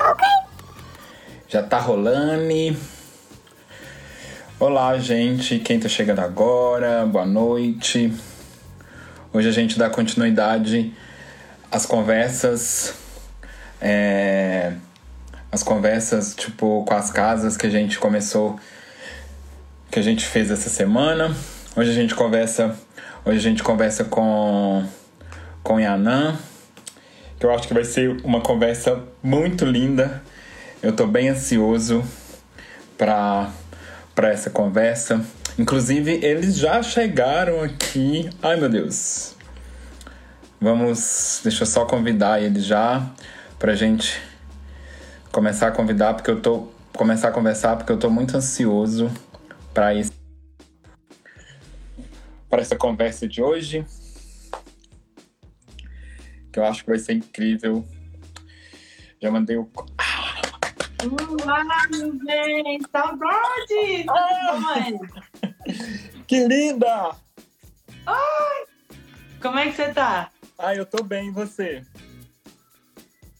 Ok? Já tá rolando. Olá, gente. Quem tá chegando agora, boa noite. Hoje a gente dá continuidade às conversas. É, as conversas, tipo, com as casas que a gente começou, que a gente fez essa semana. Hoje a gente conversa, hoje a gente conversa com com Yanan, que eu acho que vai ser uma conversa muito linda. Eu tô bem ansioso para para essa conversa. Inclusive, eles já chegaram aqui. Ai, meu Deus. Vamos, deixa eu só convidar eles já pra gente começar a convidar porque eu tô começar a conversar porque eu tô muito ansioso para isso para essa conversa de hoje, que eu acho que vai ser incrível. Já mandei o Olá, gente! Saudade! Ah! Que linda! Ai! Como é que você tá? Ai, eu tô bem, e você?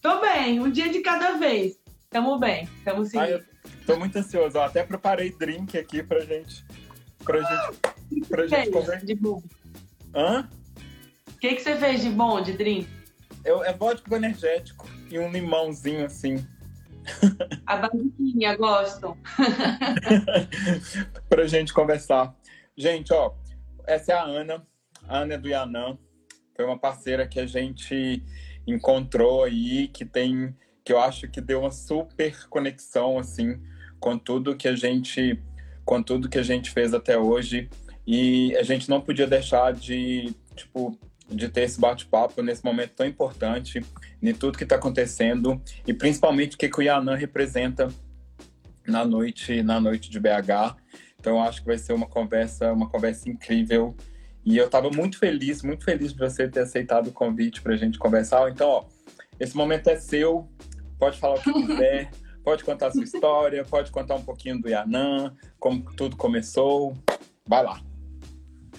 Tô bem, um dia de cada vez. Tamo bem, tamo. Ai, eu tô muito ansioso. Eu até preparei drink aqui pra gente. Pra gente. Pra gente fez conversar. de bom? Hã? O que, que você fez de bom, de drink? Eu, é vodka energético e um limãozinho assim. A barriguinha, gosto. pra gente conversar. Gente, ó, essa é a Ana. A Ana é do Yanã. Foi uma parceira que a gente encontrou aí, que tem, que eu acho que deu uma super conexão, assim, com tudo que a gente, com tudo que a gente fez até hoje. E a gente não podia deixar de, tipo, de ter esse bate-papo nesse momento tão importante, de tudo que está acontecendo e principalmente o que, que o Yanã representa na noite, na noite de BH. Então acho que vai ser uma conversa, uma conversa incrível. E eu estava muito feliz, muito feliz de você ter aceitado o convite para a gente conversar. Então, ó, esse momento é seu. Pode falar o que quiser, pode contar a sua história, pode contar um pouquinho do Yanã, como tudo começou. Vai lá.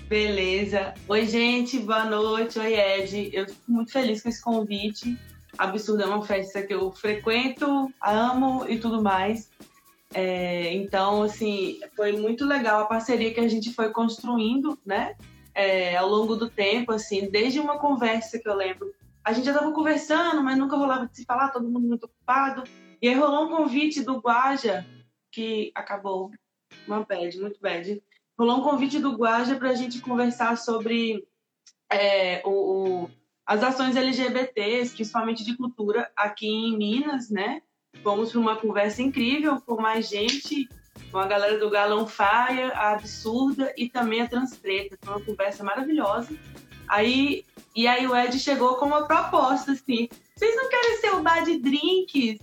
Beleza. Oi, gente, boa noite. Oi, Ed. Eu fico muito feliz com esse convite. Absurdo é uma festa que eu frequento, amo e tudo mais. É, então, assim, foi muito legal a parceria que a gente foi construindo, né? É, ao longo do tempo, assim, desde uma conversa que eu lembro. A gente já estava conversando, mas nunca rolava de se falar, todo mundo muito ocupado. E aí rolou um convite do Guaja, que acabou. Uma bad, muito bad rolou um convite do Guaja para a gente conversar sobre é, o, o, as ações LGBTs, principalmente de cultura, aqui em Minas, né? Fomos para uma conversa incrível com mais gente, com a galera do Galão Faia, a Absurda e também a Transpreta. Foi uma conversa maravilhosa. Aí, e aí o Ed chegou com uma proposta assim: vocês não querem ser o bar de drinks?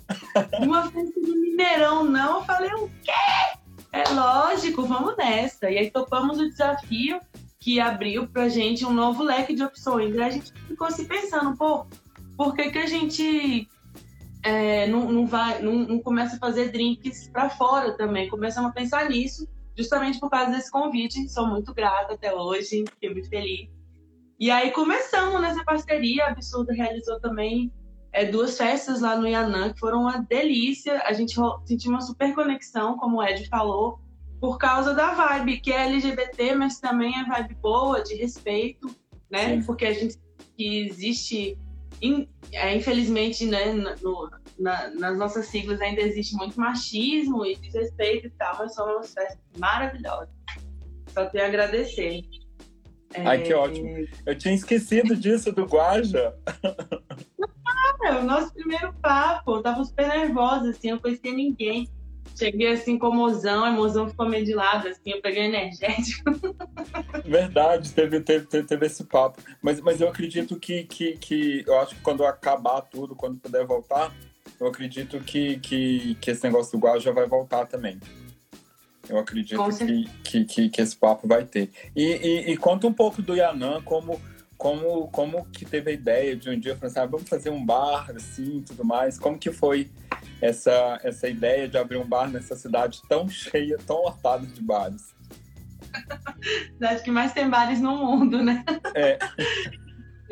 Uma festa de Mineirão, não? Eu falei, o quê? É lógico, vamos nessa. E aí topamos o desafio que abriu pra gente um novo leque de opções. E a gente ficou se pensando, pô, por que, que a gente é, não, não, vai, não, não, começa a fazer drinks para fora também? Começamos a pensar nisso, justamente por causa desse convite. Sou muito grata até hoje, fiquei muito feliz. E aí começamos nessa parceria. A Absurda realizou também é, duas festas lá no Yanã que foram uma delícia. A gente sentiu uma super conexão, como o Ed falou, por causa da vibe, que é LGBT, mas também é vibe boa, de respeito, né? Sim. Porque a gente que existe, in, é, infelizmente, né, no, na, nas nossas siglas ainda existe muito machismo e desrespeito e tal, mas são umas festas maravilhosas. Só tenho a agradecer. Ai, que ótimo. Eu tinha esquecido disso do Guaja. Cara, o nosso primeiro papo, eu tava super nervosa, assim, eu conhecia ninguém. Cheguei assim com o mozão, a mozão ficou meio de lado, assim, eu peguei energético. Verdade, teve, teve, teve, teve, esse papo. Mas, mas eu acredito que, que, que eu acho que quando acabar tudo, quando puder voltar, eu acredito que, que, que esse negócio do Guaja vai voltar também. Eu acredito que, que, que, que, esse papo vai ter. E, e, e, conta um pouco do Yanã, como, como, como que teve a ideia de um dia falar assim, ah, vamos fazer um bar assim tudo mais. Como que foi essa, essa ideia de abrir um bar nessa cidade tão cheia, tão lotada de bares? cidade que mais tem bares no mundo, né? É.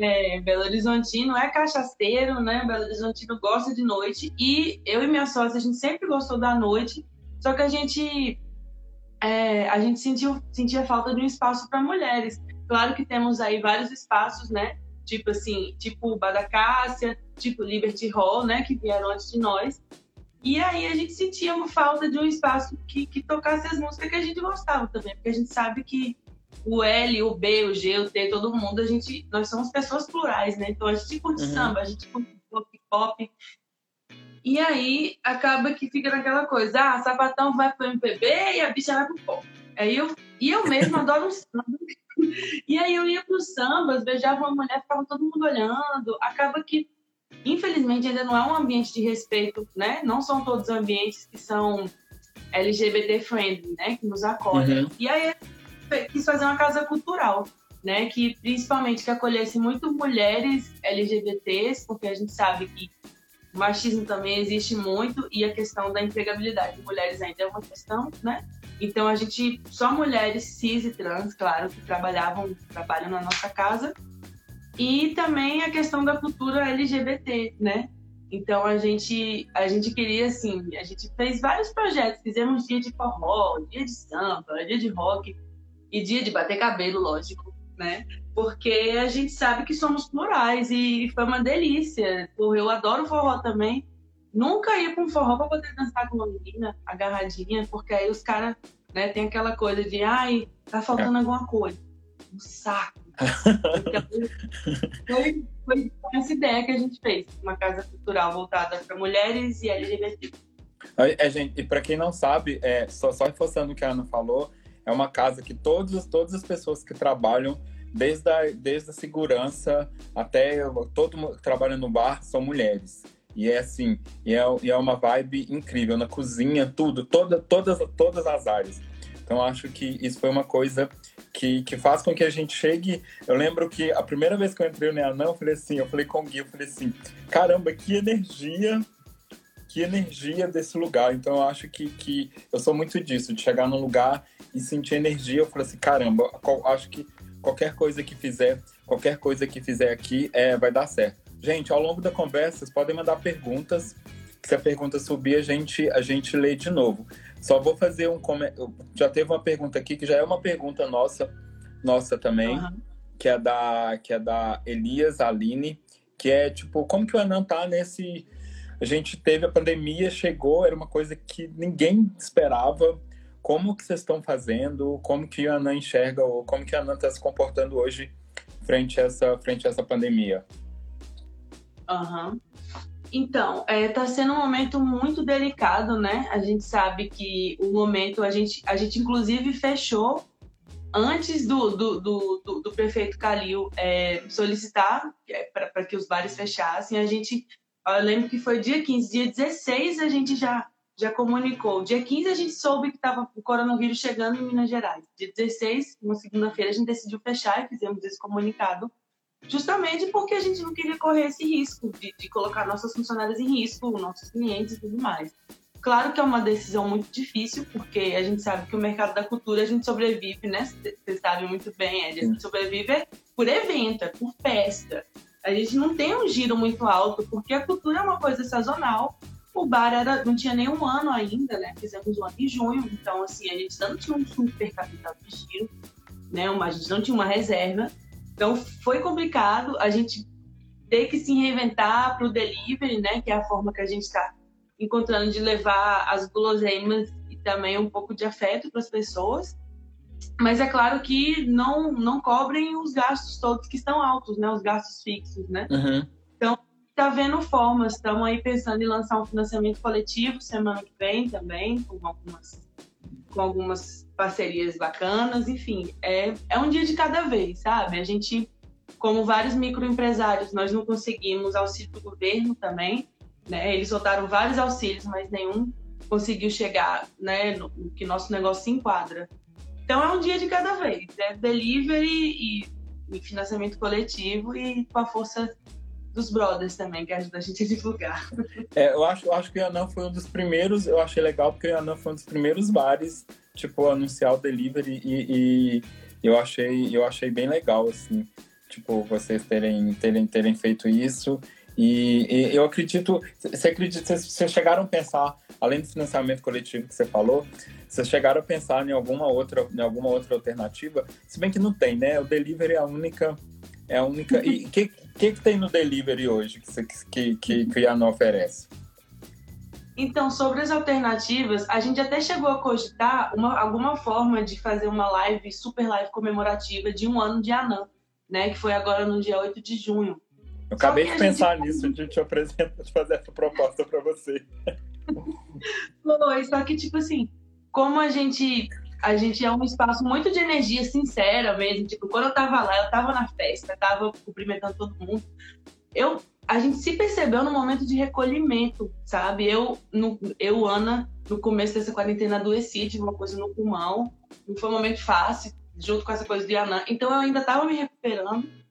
é, Belo Horizontino é cachaceiro, né? Belo Horizontino gosta de noite. E eu e minha sócia, a gente sempre gostou da noite. Só que a gente, é, a gente sentiu, sentia falta de um espaço para mulheres. Claro que temos aí vários espaços, né? Tipo assim, tipo Badacácia, tipo Liberty Hall, né? Que vieram antes de nós. E aí a gente sentia uma falta de um espaço que, que tocasse as músicas que a gente gostava também, porque a gente sabe que o L, o B, o G, o T, todo mundo, a gente, nós somos pessoas plurais, né? Então a gente curte uhum. samba, a gente curte pop, pop. E aí acaba que fica naquela coisa, ah, sapatão vai pro MPB e a bicha vai pro pop. Aí eu, e eu mesmo adoro samba. E aí eu ia pros sambas, beijava uma mulher, ficava todo mundo olhando. Acaba que, infelizmente, ainda não é um ambiente de respeito, né? Não são todos ambientes que são LGBT friendly, né? Que nos acolhem. Uhum. E aí quis fazer uma casa cultural, né? Que principalmente que acolhesse muito mulheres LGBTs, porque a gente sabe que o machismo também existe muito e a questão da empregabilidade de mulheres ainda é uma questão, né? Então a gente só mulheres cis e trans, claro, que trabalhavam, trabalham na nossa casa. E também a questão da cultura LGBT, né? Então a gente a gente queria assim, a gente fez vários projetos, fizemos dia de forró, dia de samba, dia de rock, e dia de bater cabelo, lógico, né? Porque a gente sabe que somos plurais e foi uma delícia. Eu adoro forró também. Nunca ia com forró para poder dançar com uma menina agarradinha, porque aí os caras, né, tem aquela coisa de, ai, tá faltando é. alguma coisa. Um saco. então, foi, foi essa ideia que a gente fez, uma casa cultural voltada para mulheres e LGBT. É, gente, e para quem não sabe, é, só, só reforçando o que a Ana falou, é uma casa que todos, todas as pessoas que trabalham, desde a, desde a segurança até todo mundo que trabalha no bar, são mulheres. E é assim, e é, e é uma vibe incrível, na cozinha, tudo, toda, todas, todas as áreas. Então acho que isso foi uma coisa que, que faz com que a gente chegue. Eu lembro que a primeira vez que eu entrei no Neanã, eu falei assim, eu falei com o Gui, eu falei assim, caramba, que energia que energia desse lugar. Então eu acho que, que eu sou muito disso, de chegar num lugar e sentir energia. Eu falo assim, caramba, acho que qualquer coisa que fizer, qualquer coisa que fizer aqui é, vai dar certo. Gente, ao longo da conversa, vocês podem mandar perguntas. Se a pergunta subir, a gente, a gente lê de novo. Só vou fazer um comentário. Já teve uma pergunta aqui que já é uma pergunta nossa, nossa também, uhum. que é da que é da Elias Aline, que é tipo, como que o Anan tá nesse a gente teve a pandemia, chegou, era uma coisa que ninguém esperava. Como que vocês estão fazendo? Como que a Ana enxerga ou como que a Ana está se comportando hoje frente a essa, frente a essa pandemia? Uhum. Então, está é, tá sendo um momento muito delicado, né? A gente sabe que o momento, a gente, a gente inclusive fechou antes do, do, do, do, do prefeito Calil é, solicitar é, para que os bares fechassem, a gente eu lembro que foi dia 15, dia 16 a gente já, já comunicou. Dia 15 a gente soube que estava o coronavírus chegando em Minas Gerais. Dia 16, uma segunda-feira, a gente decidiu fechar e fizemos esse comunicado, justamente porque a gente não queria correr esse risco de, de colocar nossas funcionárias em risco, nossos clientes e tudo mais. Claro que é uma decisão muito difícil, porque a gente sabe que o mercado da cultura a gente sobrevive, né? Vocês sabem muito bem, a gente sobrevive por evento, é por festa. A gente não tem um giro muito alto, porque a cultura é uma coisa sazonal. O bar era, não tinha nem um ano ainda, né? Fizemos um ano em junho, então, assim, a gente não tinha um super capital de giro, né? A gente não tinha uma reserva. Então, foi complicado a gente ter que se reinventar para o delivery, né? Que é a forma que a gente está encontrando de levar as guloseimas e também um pouco de afeto para as pessoas. Mas é claro que não, não cobrem os gastos todos que estão altos, né? Os gastos fixos, né? Uhum. Então, tá vendo formas. Estamos aí pensando em lançar um financiamento coletivo semana que vem também, com algumas, com algumas parcerias bacanas. Enfim, é, é um dia de cada vez, sabe? A gente, como vários microempresários, nós não conseguimos auxílio do governo também. Né? Eles soltaram vários auxílios, mas nenhum conseguiu chegar né, no, no que nosso negócio se enquadra. Então é um dia de cada vez. É delivery e, e financiamento coletivo e com a força dos brothers também, que ajuda a gente a divulgar. É, eu acho, eu acho que o Yanã foi um dos primeiros, eu achei legal porque o Yanã foi um dos primeiros bares, tipo, anunciar o delivery e, e eu achei, eu achei bem legal, assim. tipo, vocês terem, terem, terem feito isso. E, e eu acredito, você acredita, vocês chegaram a pensar, além do financiamento coletivo que você falou, vocês chegaram a pensar em alguma outra, em alguma outra alternativa? Se bem que não tem, né? O delivery é a única, é a única. E o que, que, que tem no delivery hoje que, que, que, a Ana oferece? Então, sobre as alternativas, a gente até chegou a cogitar uma, alguma forma de fazer uma live, super live comemorativa de um ano de Anã, né? Que foi agora no dia 8 de junho. Eu acabei de pensar gente... nisso, de te apresentar, de fazer essa proposta para você. Foi, só que, tipo assim, como a gente a gente é um espaço muito de energia sincera mesmo. Tipo, quando eu tava lá, eu tava na festa, tava cumprimentando todo mundo. Eu, a gente se percebeu no momento de recolhimento, sabe? Eu, no, eu Ana, no começo dessa quarentena adoeci, tive uma coisa no pulmão. Não foi um momento fácil, junto com essa coisa de Ana. Então eu ainda tava me recuperando.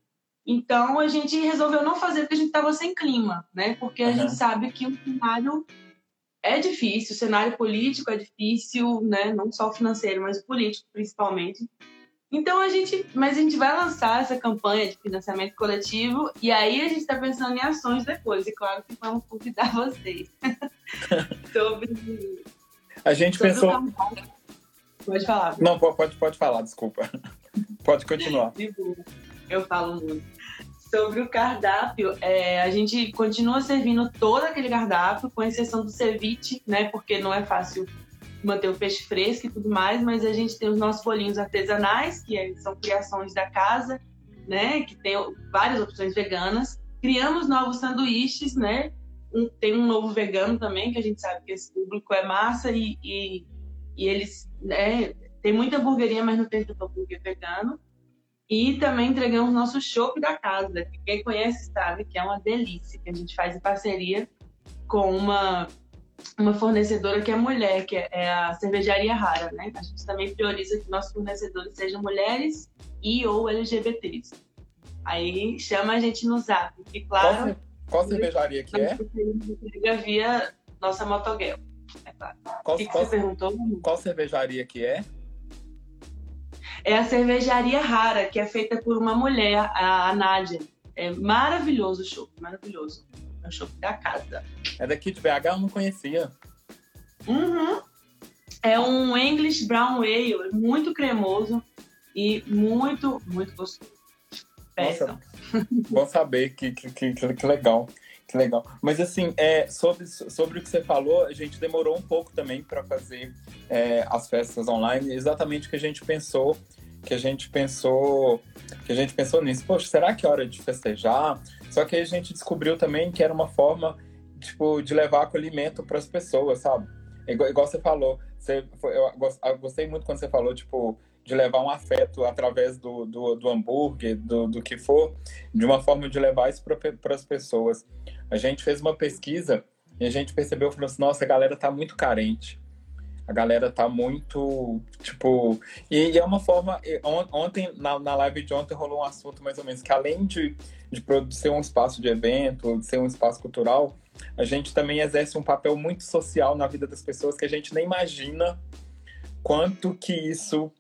Então a gente resolveu não fazer porque a gente tava sem clima, né? Porque a uhum. gente sabe que o cenário é difícil, o cenário político é difícil, né? Não só financeiro, mas político principalmente. Então a gente, mas a gente vai lançar essa campanha de financiamento coletivo e aí a gente está pensando em ações depois. E claro que vamos convidar vocês sobre. A gente sobre pensou. Pode falar. Não, pode, pode falar, desculpa. Pode continuar. Eu falo muito sobre o cardápio, é, a gente continua servindo todo aquele cardápio, com exceção do ceviche, né? Porque não é fácil manter o peixe fresco e tudo mais, mas a gente tem os nossos bolinhos artesanais, que é, são criações da casa, né? Que tem várias opções veganas. Criamos novos sanduíches, né? Um, tem um novo vegano também, que a gente sabe que esse público é massa e, e, e eles, né? Tem muita hamburgueria, mas não tem tanto hambúrguer vegano. E também entregamos nosso chopp da casa, que quem conhece sabe que é uma delícia, que a gente faz em parceria com uma, uma fornecedora que é mulher, que é a cervejaria rara, né? A gente também prioriza que nossos fornecedores sejam mulheres e ou LGBTs. Aí chama a gente no zap. E claro. Qual, qual cervejaria que é? Via nossa motoguel. É claro. Qual, que que qual, você perguntou? Qual cervejaria que é? É a cervejaria rara, que é feita por uma mulher, a, Nádia. É maravilhoso o show, maravilhoso. É o show da casa. É daqui de BH, eu não conhecia. Uhum. É um English Brown Ale, muito cremoso e muito, muito gostoso. Nossa, bom saber, que, que, que, que legal. Que legal. Mas assim, é, sobre, sobre o que você falou, a gente demorou um pouco também para fazer é, as festas online, exatamente o que a gente pensou, que a gente pensou, que a gente pensou nisso. Poxa, será que é hora de festejar? Só que aí a gente descobriu também que era uma forma tipo, de levar acolhimento para as pessoas, sabe? Igual, igual, você falou, você, eu gostei muito quando você falou, tipo, de levar um afeto através do, do, do hambúrguer, do, do que for, de uma forma de levar isso para as pessoas. A gente fez uma pesquisa e a gente percebeu, falou assim, nossa, a galera tá muito carente. A galera tá muito, tipo... E, e é uma forma... Ontem, na, na live de ontem, rolou um assunto mais ou menos, que além de, de ser um espaço de evento, de ser um espaço cultural, a gente também exerce um papel muito social na vida das pessoas que a gente nem imagina quanto que isso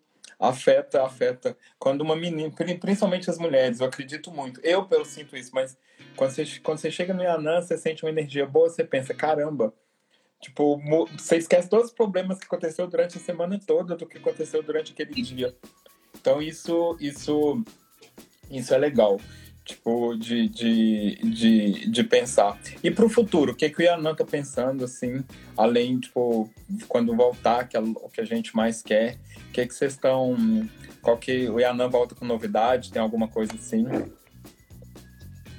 afeta, afeta. Quando uma menina, principalmente as mulheres, eu acredito muito. Eu, pelo sinto isso, mas quando você, quando você chega no Yanã, você sente uma energia boa, você pensa, caramba, tipo, você esquece todos os problemas que aconteceu durante a semana toda do que aconteceu durante aquele dia. Então isso, isso, isso é legal tipo, de, de, de, de pensar. E para o futuro, o que, que o Yanan tá pensando, assim, além, tipo, quando voltar, que é o que a gente mais quer, o que, que vocês estão... Qual que o Yanan volta com novidade? Tem alguma coisa assim?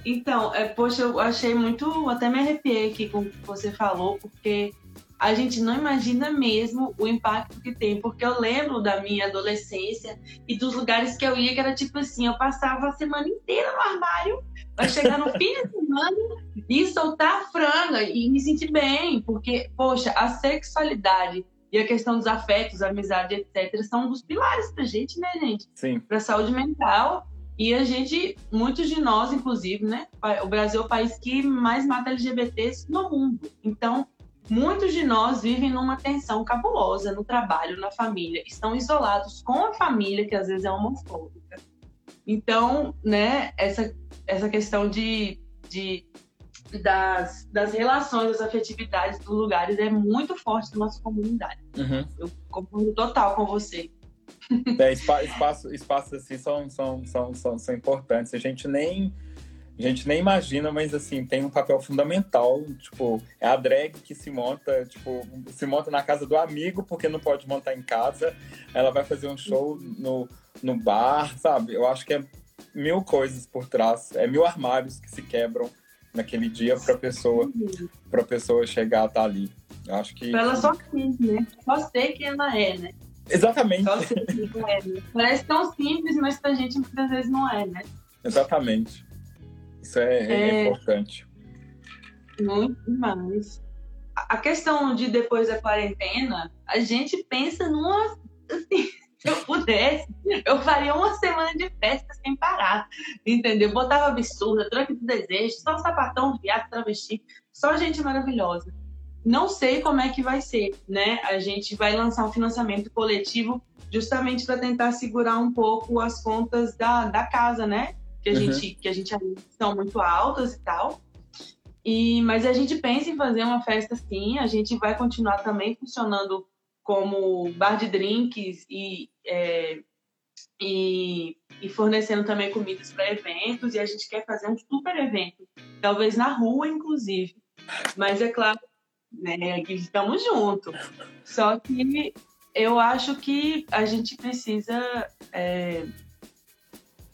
Então, é, poxa, eu achei muito... Até me arrepiei aqui com o que você falou, porque a gente não imagina mesmo o impacto que tem, porque eu lembro da minha adolescência e dos lugares que eu ia, que era tipo assim, eu passava a semana inteira no armário, para chegar no fim de semana e soltar a franga e me sentir bem, porque, poxa, a sexualidade e a questão dos afetos, amizade, etc., são um dos pilares pra gente, né, gente? Sim. Pra saúde mental. E a gente, muitos de nós, inclusive, né? O Brasil é o país que mais mata LGBTs no mundo. Então, Muitos de nós vivem numa tensão cabulosa no trabalho, na família, estão isolados com a família, que às vezes é homofóbica. Então, né, essa, essa questão de, de das, das relações, das afetividades dos lugares é muito forte na nossa comunidade. Uhum. Eu concordo total com você. É, espaços espaço, assim são, são, são, são, são importantes. A gente nem a gente nem imagina, mas assim, tem um papel fundamental, tipo, é a drag que se monta, tipo, se monta na casa do amigo porque não pode montar em casa. Ela vai fazer um show no, no bar, sabe? Eu acho que é mil coisas por trás, é mil armários que se quebram naquele dia para pessoa para pessoa chegar a estar tá ali. Eu acho que ela só quis, né? Só sei que ela é, né? Exatamente. Só sei que ela é, né? Parece tão simples, mas pra gente muitas vezes não é, né? Exatamente. Isso é, é... é importante. Muito mais. A questão de depois da quarentena, a gente pensa numa assim, se eu pudesse, eu faria uma semana de festa sem parar, entendeu? Botava absurda, tranque do desejo, só sapatão, viado, travesti, só gente maravilhosa. Não sei como é que vai ser, né? A gente vai lançar um financiamento coletivo justamente para tentar segurar um pouco as contas da, da casa, né? Que a uhum. gente que a gente são muito altas e tal. E, mas a gente pensa em fazer uma festa sim, a gente vai continuar também funcionando como bar de drinks e, é, e, e, fornecendo também comidas para eventos. E a gente quer fazer um super evento, talvez na rua, inclusive. Mas é claro, né, que estamos juntos. Só que eu acho que a gente precisa é,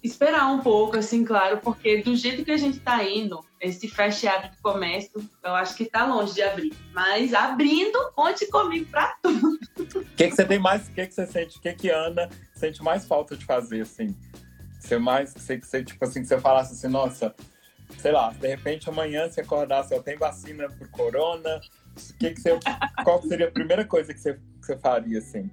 esperar um pouco, assim, claro, porque do jeito que a gente está indo, esse fechado de comércio, eu acho que está longe de abrir. Mas abrindo, conte comigo para tudo. O que, que você tem mais, o que, que você sente, o que, que Ana sente mais falta de fazer, assim? Você mais, você, você, tipo assim, que você falasse assim, nossa, sei lá, de repente amanhã você acordasse, eu tenho vacina por corona, que que você, qual seria a primeira coisa que você, que você faria, assim?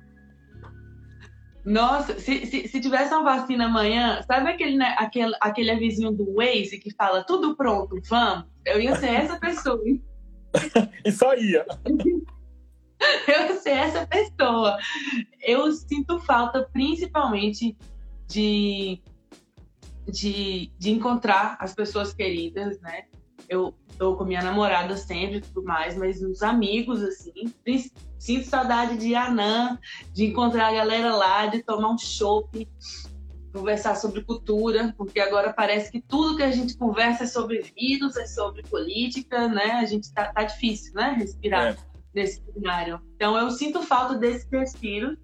Nossa, se, se, se, tivesse uma vacina amanhã, sabe aquele, né, aquele, aquele avisinho do Waze que fala tudo pronto, vamos? Eu ia ser essa pessoa. e só ia. Eu ia ser essa pessoa. Eu sinto falta principalmente de, de, de encontrar as pessoas queridas, né? Eu tô com minha namorada sempre e tudo mais, mas os amigos, assim, sinto saudade de Anã, de encontrar a galera lá, de tomar um chopp, conversar sobre cultura, porque agora parece que tudo que a gente conversa é sobre vírus, é sobre política, né? A gente tá, tá difícil, né? Respirar é. nesse cenário. Então eu sinto falta desse respiro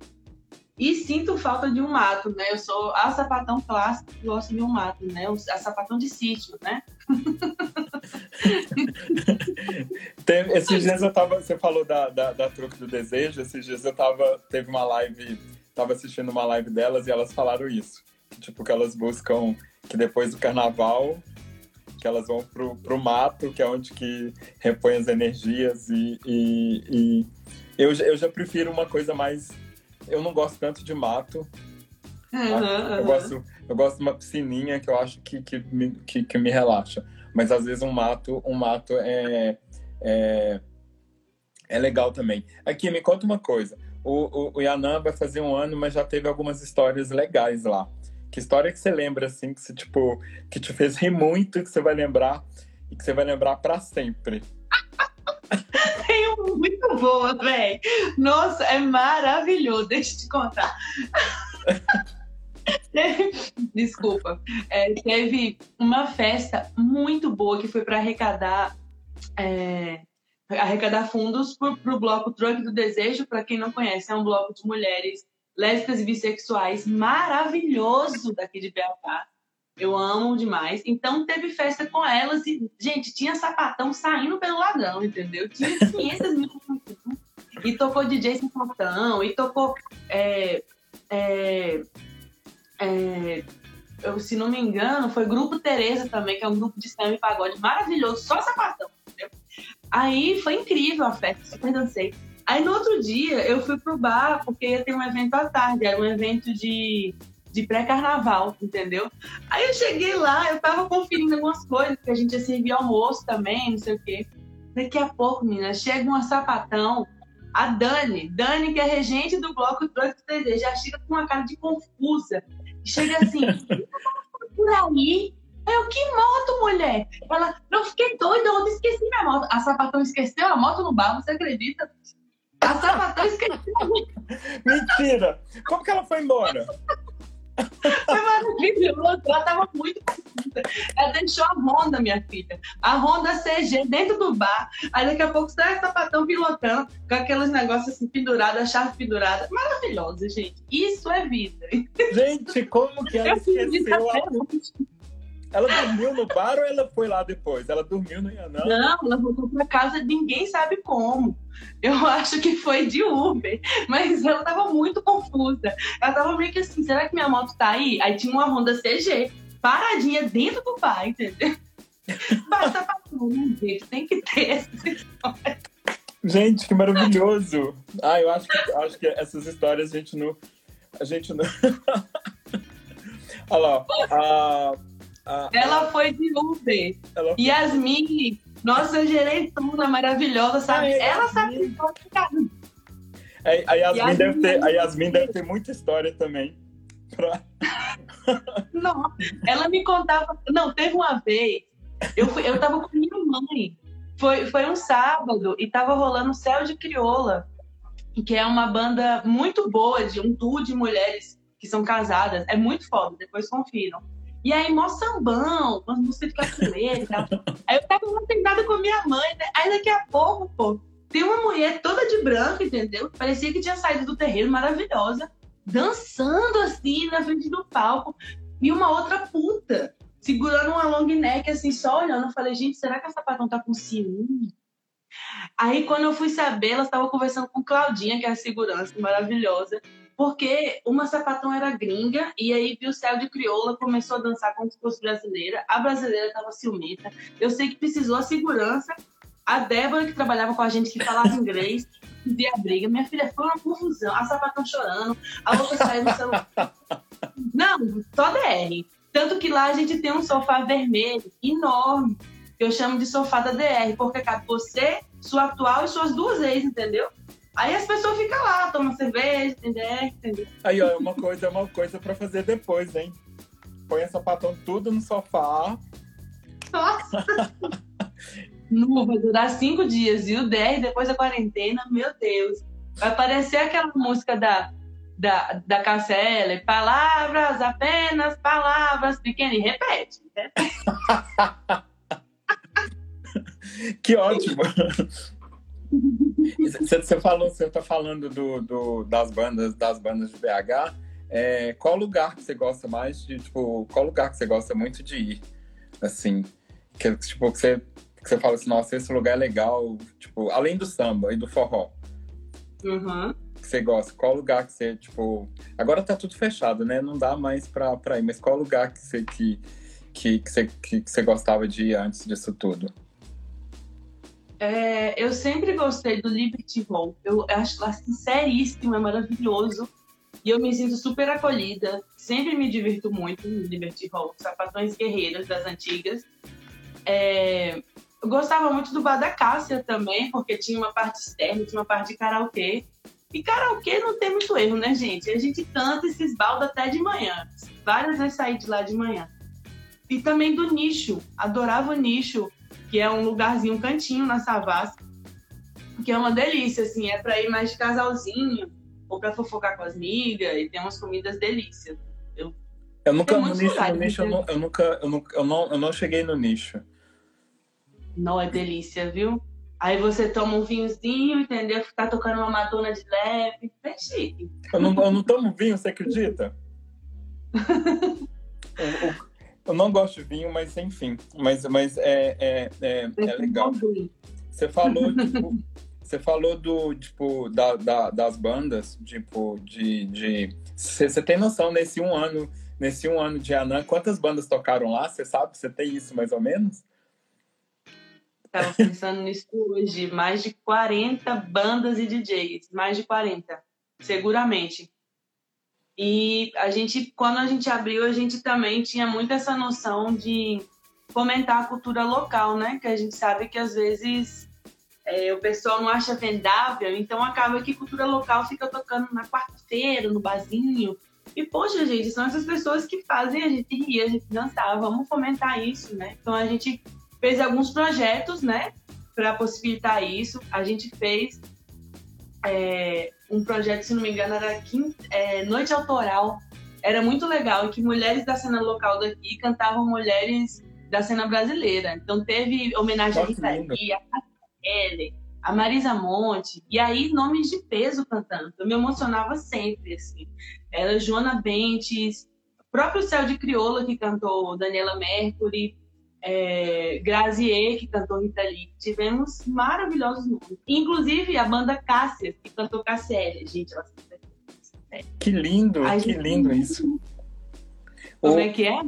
e sinto falta de um mato, né? Eu sou a sapatão clássico que gosta de um mato, né? A sapatão de sítio, né? Esses dias eu tava. Você falou da, da, da, truque do desejo, esses dias eu tava. Teve uma live, tava assistindo uma live delas e elas falaram isso. Tipo, que elas buscam que depois do carnaval que elas vão pro, pro mato, que é onde que repõe as energias e, e, e eu, eu já prefiro uma coisa mais eu não gosto tanto de mato. Uhum, eu, gosto, eu gosto de uma piscininha que eu acho que, que, me, que, que me relaxa. Mas às vezes um mato, um mato é, é, é legal também. Aqui, me conta uma coisa. O, o, o vai fazer um ano, mas já teve algumas histórias legais lá. Que história que você lembra, assim, que, você, tipo, que te fez rir muito, que você vai lembrar e que você vai lembrar para sempre? Tem muito boa, velho. Nossa, é maravilhoso. Deixa eu te contar. Desculpa. É, teve uma festa muito boa que foi para arrecadar é, arrecadar fundos para o bloco Truck do Desejo. Para quem não conhece, é um bloco de mulheres lésbicas e bissexuais maravilhoso daqui de BH. Eu amo demais. Então teve festa com elas e, gente, tinha sapatão saindo pelo ladrão, entendeu? Tinha 500 mil E tocou DJ sapatão, e tocou. É, é, é, eu, se não me engano, foi Grupo Tereza também, que é um grupo de samba e pagode maravilhoso, só sapatão, entendeu? Aí foi incrível a festa, super dancei. Aí no outro dia eu fui pro bar, porque ia ter um evento à tarde, era um evento de de pré-carnaval, entendeu? Aí eu cheguei lá, eu tava conferindo algumas coisas, que a gente ia servir almoço também, não sei o quê. Daqui a pouco, menina, chega uma sapatão, a Dani, Dani, que é regente do bloco Trânsito TD, já chega com uma cara de confusa. Chega assim, por aí. Eu, que moto, mulher? Ela, eu fiquei doida, eu esqueci minha moto. A sapatão esqueceu a moto no bar, você acredita? A sapatão esqueceu. Mentira! Como que ela foi embora? Foi maravilhoso. Ela tava muito confusa. Ela deixou a Honda, minha filha. A Honda CG dentro do bar. Aí daqui a pouco sai a sapatão pilotando, com aqueles negócios assim pendurados, a chave pendurada. Maravilhosa, gente. Isso é vida. Gente, como que ela Eu esqueceu? A... Ela dormiu no bar ou ela foi lá depois? Ela dormiu no Yanã? Não, ela voltou pra casa, ninguém sabe como. Eu acho que foi de Uber, mas ela tava muito confusa. Ela tava meio que assim, será que minha moto tá aí? Aí tinha uma Honda CG paradinha dentro do bar, entendeu? Basta pra um jeito, tem que ter essa história. Gente, que maravilhoso! Ah, eu acho que, acho que essas histórias a gente não. A gente não. Olha lá. A, a, Ela foi de Uber. ela- Yasmin, nossa gerentona maravilhosa, sabe? Ai, ela sabe a, a Yasmin Yasmin. deve ter, a Yasmin deve ter muita história também. Pra... Não, ela me contava. Não, teve uma vez, eu, fui, eu tava com minha mãe. Foi, foi um sábado e tava rolando Céu de Crioula, que é uma banda muito boa, de um duo de mulheres que são casadas. É muito foda, depois confiram. E aí, mó sambão, umas músicas de capoeira e tal. Aí eu tava lá sentada com minha mãe, né? Aí daqui a pouco, pô, tem uma mulher toda de branco, entendeu? Parecia que tinha saído do terreiro, maravilhosa, dançando assim na frente do palco. E uma outra puta, segurando uma long neck, assim, só olhando. Eu falei, gente, será que a sapatão tá com ciúme? Aí, quando eu fui saber, ela estava conversando com Claudinha, que é a segurança maravilhosa, porque uma sapatão era gringa, e aí viu o céu de crioula, começou a dançar como se fosse brasileira. A brasileira estava ciumenta. Eu sei que precisou a segurança. A Débora, que trabalhava com a gente, que falava inglês, via a briga. Minha filha foi uma confusão. A sapatão chorando, a outra saiu no celular. Não, só DR. Tanto que lá a gente tem um sofá vermelho enorme, que eu chamo de sofá da DR, porque cabe você, sua atual e suas duas ex, entendeu? Aí as pessoas ficam lá, tomam cerveja, entendeu? Aí, ó, é uma coisa, é uma coisa pra fazer depois, hein? Põe essa patão tudo no sofá. Nossa! Nu, vai durar cinco dias, e o DR depois da quarentena, meu Deus. Vai parecer aquela música da, da, da Cassele, palavras, apenas palavras pequenas, e repete. né? Que ótimo! Você falou, você tá falando do, do- das bandas, das bandas de BH. É, qual lugar que você gosta mais de, tipo, qual lugar que você gosta muito de ir? Assim, que tipo que você, que você fala assim, nossa, esse lugar é legal, tipo, além do samba e do forró, Uhum. que você gosta? Qual lugar que você, tipo, agora tá tudo fechado, né? Não dá mais pra, pra ir, mas qual lugar que você que, que, que, você, que, que você gostava de ir antes disso tudo? É, eu sempre gostei do Liberty Hall. Eu acho lá sinceríssimo, é maravilhoso. E eu me sinto super acolhida. Sempre me divirto muito no Liberty Hall. Sapatões guerreiras das antigas. É, eu gostava muito do Bar da Cássia também, porque tinha uma parte externa, tinha uma parte de karaokê. E karaokê não tem muito erro, né, gente? A gente canta e se esbalda até de manhã. Várias vezes saí de lá de manhã. E também do nicho. Adorava o nicho que é um lugarzinho, um cantinho na Savassi, que é uma delícia, assim, é para ir mais de casalzinho, ou para fofocar com as migas, e tem umas comidas delícias. Eu nunca, Tem no nicho, no nicho eu, né? não, eu nunca, eu nunca, eu não, eu não cheguei no nicho. Não, é delícia, viu? Aí você toma um vinhozinho, entendeu? Tá tocando uma Madonna de leve, é chique. Eu não, eu não tomo vinho, você acredita? Eu, eu- eu não gosto de vinho, mas enfim. Mas, mas é, é, é, é legal. Você falou, tipo, você falou do, tipo, da, da- das bandas, tipo, de. de... Você, você tem noção nesse um ano, nesse um ano de Anã, quantas bandas tocaram lá? Você sabe? Você tem isso mais ou menos? Tava pensando nisso hoje. Mais de 40 bandas e DJs. Mais de 40. Seguramente. E a gente, quando a gente abriu, a gente também tinha muito essa noção de fomentar a cultura local, né? Que a gente sabe que às vezes é, o pessoal não acha vendável, então acaba que cultura local fica tocando na quarta-feira, no barzinho, E, poxa, gente, são essas pessoas que fazem a gente rir, a gente dançar. Vamos fomentar isso, né? Então, a gente fez alguns projetos, né? Para possibilitar isso. A gente fez é, um projeto, se não me engano, era quinta, é, Noite Autoral. Era muito legal, que mulheres da cena local daqui cantavam mulheres da cena brasileira. Então teve homenagem a Rita Lee, a Kelly, a Marisa Monte, e aí nomes de peso cantando. Eu me emocionava sempre, assim. Era Joana Bentes, o próprio Céu de Crioula, que cantou Daniela Mercury, é, Grazier, que cantou Rita Lee. Tivemos maravilhosos nomes. Inclusive a banda Cássia, que cantou Cassélia. Gente, ela Que lindo, A que gente- lindo isso. Como O- é que é?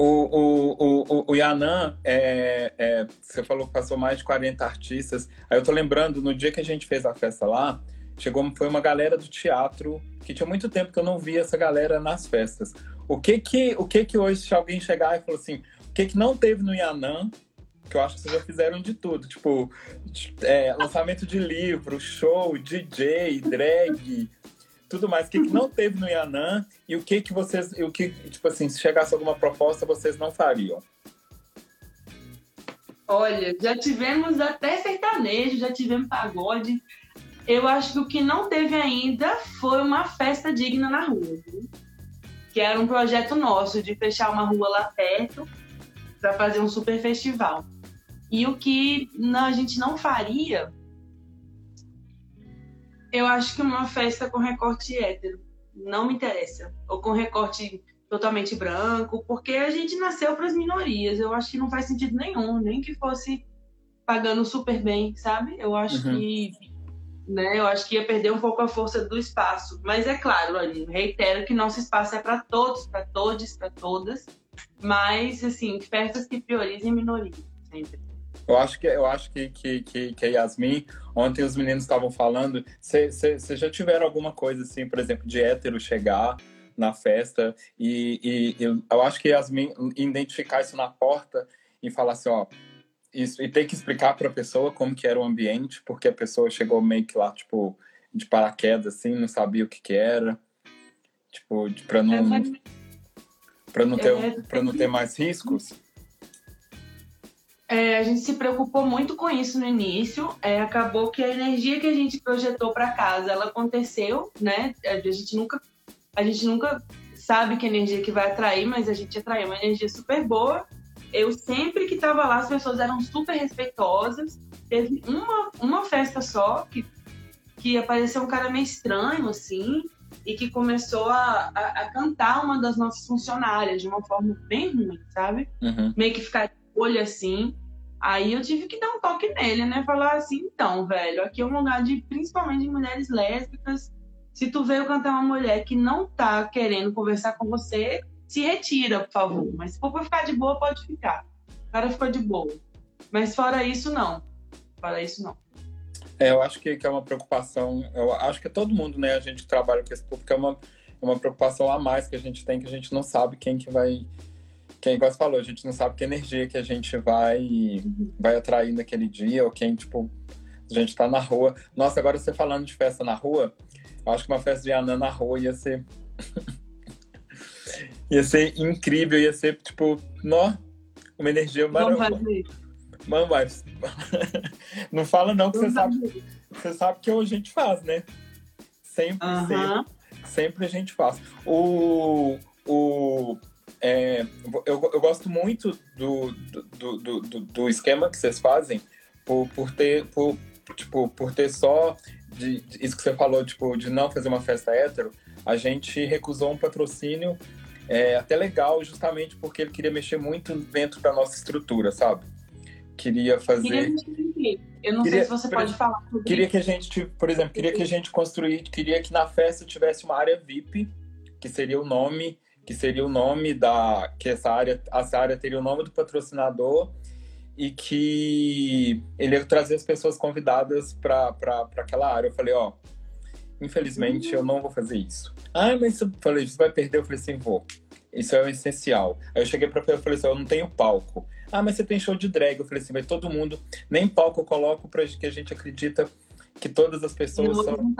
O, o, o, o, Yanan, é, é, você falou que passou mais de 40 artistas. Aí eu tô lembrando, no dia que a gente fez a festa lá, chegou, foi uma galera do teatro, que tinha muito tempo que eu não via essa galera nas festas. O que que, o que, que hoje, se alguém chegar e falar assim, que, que não teve no Yanan, que eu acho que vocês já fizeram de tudo, tipo, é, lançamento de livro, show, DJ, drag, tudo mais. O que, que não teve no Yanan e o que que vocês, e o que, tipo assim, se chegasse alguma proposta, vocês não fariam? Olha, já tivemos até sertanejo, já tivemos pagode. Eu acho que o que não teve ainda foi uma festa digna na rua. Que era um projeto nosso de fechar uma rua lá perto para fazer um super festival. E o que não- a gente não faria, eu acho que uma festa com recorte hétero. Não me interessa. Ou com recorte totalmente branco, porque a gente nasceu para as minorias. Eu acho que não faz sentido nenhum, nem que fosse pagando super bem, sabe? Eu acho Uhum. que né, eu acho que ia perder um pouco a força do espaço. Mas é claro, olha, reitero que nosso espaço é para todos, para todos, para todas. Mas assim, festas que priorizem minorias, sempre. Eu acho que eu acho que, que, que, que Yasmin, ontem os meninos estavam falando, vocês já tiveram alguma coisa assim, por exemplo, de hétero chegar na festa e, e, e eu acho que Yasmin identificar isso na porta e falar assim, ó, isso, e ter que explicar para a pessoa como que era o ambiente, porque a pessoa chegou meio que lá, tipo, de paraquedas, assim, não sabia o que que era, tipo, para não, para não ter, É, não ter mais riscos. É, a gente se preocupou muito com isso no início. É, acabou que a energia que a gente projetou para casa, ela aconteceu, né? A gente nunca, a gente nunca sabe que energia que vai atrair, mas a gente atraiu uma energia super boa. Eu sempre que estava lá, as pessoas eram super respeitosas. Teve uma, uma festa só que, que apareceu um cara meio estranho, assim, e que começou a, a, a cantar uma das nossas funcionárias de uma forma bem ruim, sabe? Uhum. Meio que ficar de olho assim. Aí eu tive que dar um toque nele, né? Falar assim, então, velho, aqui é um lugar de principalmente de mulheres lésbicas. Se tu veio cantar uma mulher que não tá querendo conversar com você, se retira, por favor. Mas se for pra ficar de boa, pode ficar. O cara ficou de boa. Mas fora isso, não. Fora isso, não. É, eu acho que, que é uma preocupação. Eu acho que todo mundo, né, a gente que trabalha com esse público, é uma, é uma preocupação a mais que a gente tem, que a gente não sabe quem que vai. Quem, igual você falou, a gente não sabe que energia que a gente vai, vai atrair naquele dia, ou quem, tipo, a gente tá na rua. Nossa, agora você falando de festa na rua, eu acho que uma festa de Anã na rua ia ser. ia ser incrível, ia ser, tipo, nó, uma energia Vamos maravilhosa. Mas não fala não, que você sabe, você sabe que a gente faz, né? Sempre, Aham. sempre, sempre a gente faz. O, o, é, eu, eu gosto muito do, do, do, do, do esquema que vocês fazem por, por ter, por, tipo, por ter só de, de- isso que você falou, tipo, de não fazer uma festa hétero, a gente recusou um patrocínio é, até legal, justamente porque ele queria mexer muito dentro da nossa estrutura, sabe? Queria fazer. Queria. Eu não Queria- sei se você pode falar sobre Queria que a gente, por exemplo, queria que a gente construir, queria que na festa tivesse uma área VIP, que seria o nome, que seria o nome da, que essa área, essa área teria o nome do patrocinador e que ele ia trazer as pessoas convidadas para aquela área. Eu falei, ó, infelizmente eu não vou fazer isso. Ah, mas eu falei, você vai perder? Eu falei assim, vou. Isso é o essencial. Aí eu cheguei pra ela e falei assim, eu não tenho palco. Ah, mas você tem show de drag. Eu falei assim, vai todo mundo, nem palco eu coloco pra que a gente acredita que todas as pessoas são.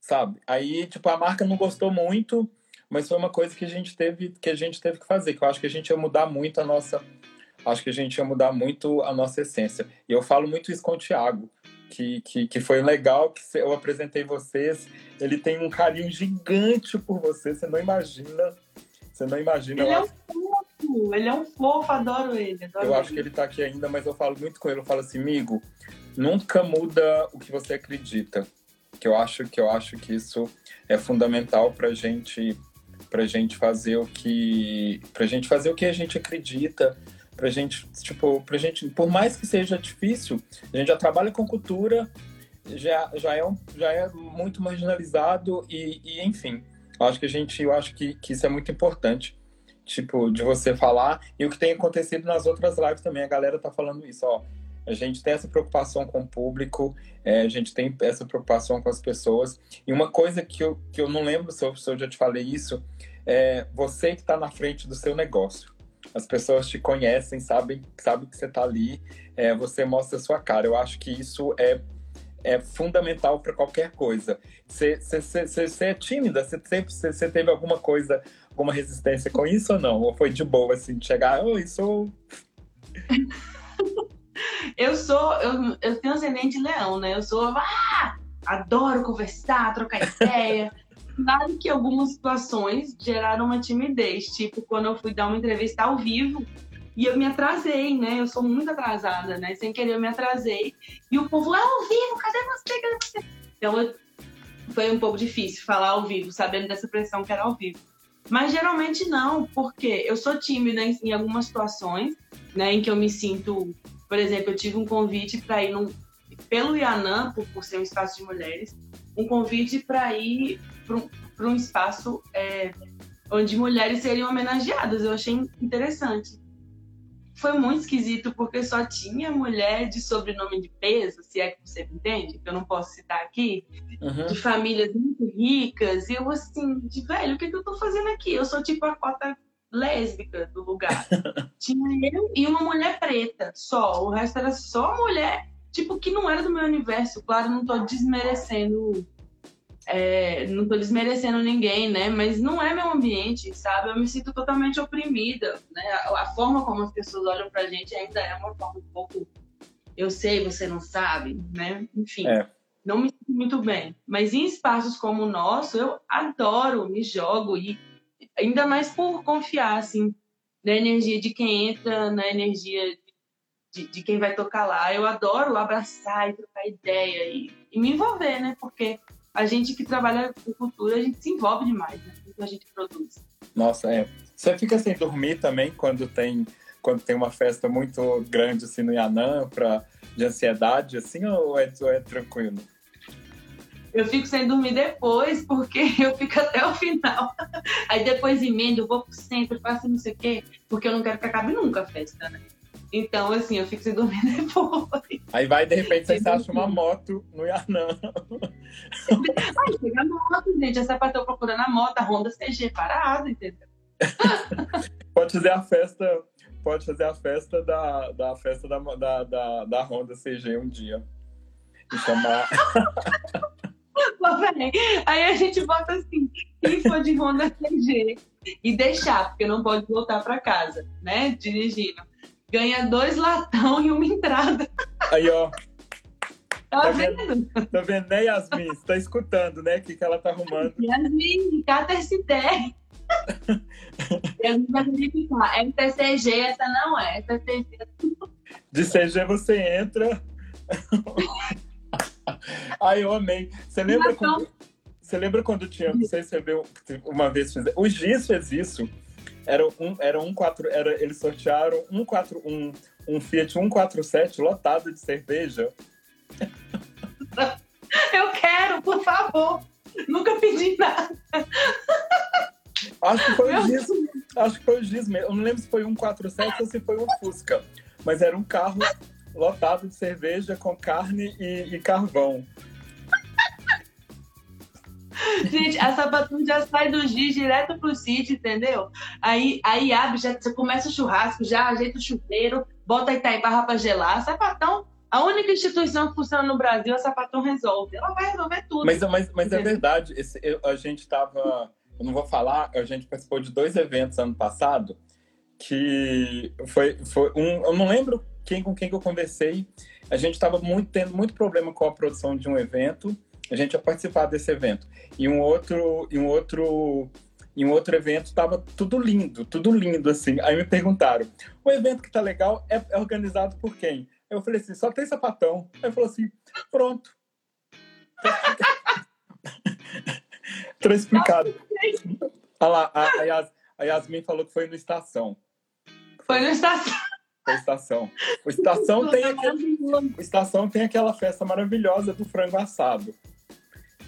Sabe? Aí, tipo, a marca não gostou muito, mas foi uma coisa que a gente teve que a gente teve que fazer, que eu acho que a gente ia mudar muito a nossa acho que a gente ia mudar muito a nossa essência. E eu falo muito isso com o Thiago, que, que, que foi legal que eu apresentei vocês. Ele tem um carinho gigante por você, você não imagina. Você não imagina. Ele é um fofo, ele é um fofo, adoro ele. Adoro eu ele. acho que ele tá aqui ainda, mas eu falo muito com ele. Eu falo assim, amigo, nunca muda o que você acredita. Que eu acho que eu acho que isso é fundamental pra gente pra gente fazer o que pra gente fazer o que a gente acredita pra gente tipo pra gente por mais que seja difícil a gente já trabalha com cultura já já é um, já é muito marginalizado e, e enfim eu acho que a gente eu acho que, que isso é muito importante tipo de você falar e o que tem acontecido nas outras lives também a galera tá falando isso ó a gente tem essa preocupação com o público, é, a gente tem essa preocupação com as pessoas. E uma coisa que eu, que eu não lembro se eu, se eu já te falei isso, é você que está na frente do seu negócio. As pessoas te conhecem, sabem, sabem que você está ali, é, você mostra a sua cara. Eu acho que isso é, é fundamental para qualquer coisa. Você, é tímida? Você teve alguma coisa, alguma resistência com isso ou não? Ou foi de boa, assim, de chegar, oi, sou... Eu sou, eu, eu tenho ascendente leão, né? Eu sou, ah, adoro conversar, trocar ideia. Claro que algumas situações geraram uma timidez, tipo quando eu fui dar uma entrevista ao vivo e eu me atrasei, né? Eu sou muito atrasada, né? Sem querer eu me atrasei. E o povo, é ao vivo, cadê você? Cadê você? Então eu, foi um pouco difícil falar ao vivo, sabendo dessa pressão que era ao vivo. Mas geralmente não, porque eu sou tímida em, algumas situações, né? Em que eu me sinto por exemplo, eu tive um convite para ir num, pelo Ianã, por, por, ser um espaço de mulheres, um convite para ir para um espaço é, onde mulheres seriam homenageadas. Eu achei interessante. Foi muito esquisito porque só tinha mulher de sobrenome de peso, se é que você entende, que eu não posso citar aqui, uhum. de famílias muito ricas. E eu assim, de velho, o que, que eu tô fazendo aqui? Eu sou tipo a cota lésbica do lugar. Tinha eu e uma mulher preta, só. O resto era só mulher, tipo, que não era do meu universo. Claro, não tô desmerecendo. É, não tô desmerecendo ninguém, né? Mas não é meu ambiente, sabe? Eu me sinto totalmente oprimida, né? A, a forma como as pessoas olham pra gente ainda é uma forma um pouco. Eu sei, você não sabe, né? Enfim. É. Não me sinto muito bem. Mas em espaços como o nosso, eu adoro, me jogo e ainda mais por confiar, assim, na energia de quem entra, na energia de, de quem vai tocar lá. Eu adoro abraçar e trocar ideia e, e, me envolver, né? Porque a gente que trabalha com cultura, a gente se envolve demais, né? Quando a gente produz. Nossa, é. Você fica sem dormir também quando tem quando tem uma festa muito grande assim no Yanã para de ansiedade assim ou é, ou é tranquilo? Eu fico sem dormir depois, porque eu fico até o final. Aí depois emendo, eu vou pro centro, faço não sei o quê, porque eu não quero que acabe nunca a festa, né? Então, assim, eu fico sem dormir depois. Aí vai, de repente, você acha uma moto no Yanã. Aí chega a moto, gente. A sapatão procurando a moto, a Honda CG parada, entendeu? pode fazer a festa, pode fazer a festa da, da festa da, da, da, da Honda CG um dia. E chamar. Aí a gente bota assim, quem for de Honda CG e deixar, porque não pode voltar para casa, né? Dirigindo. Ganha dois latão e uma entrada. Aí, ó. Tá, tá vendo? Tá vendo, né, Yasmin? Você tá escutando, né? O que, que ela tá arrumando. Yasmin, cata esse ideia. Yasmin vai verificar. É TCG, essa não é. Essa é CG. De CG você entra. Ai, eu amei. Você lembra quando, você lembra quando tinha, você recebeu uma vez, o Giz fez isso. Era um, era um quatro, era, eles sortearam um, quatro, um, um Fiat 147 lotado de cerveja. Eu quero, por favor. Nunca pedi nada. Acho que foi o Giz. Acho que foi o Giz mesmo. Eu não lembro se foi um 47 ou se foi um Fusca. Mas era um carro lotado de cerveja com carne e, e carvão. Gente, a sapatão já sai do giz direto pro sítio, entendeu? Aí, aí abre, já você começa o churrasco, já ajeita o chuveiro, bota a Itaibarra pra gelar. Sapatão A única instituição que funciona no Brasil, a Sapatão resolve. Ela vai resolver tudo. Mas, mas, mas é verdade, esse, eu, a gente estava. Eu não vou falar, a gente participou de dois eventos ano passado, que foi, foi um. Eu não lembro quem com quem que eu conversei. A gente estava muito, tendo muito problema com a produção de um evento. A gente ia participar desse evento. E um outro, e um outro em um outro evento estava tudo lindo, tudo lindo, assim. Aí me perguntaram: o evento que tá legal é, é organizado por quem? Eu falei assim: só tem sapatão. Aí falou assim: pronto. Tô explicado. Olha lá, a, Yas, a Yasmin falou que foi no Estação. Foi no Estação. Foi Estação. O Estação, tem aquele, o Estação tem aquela festa maravilhosa do frango assado.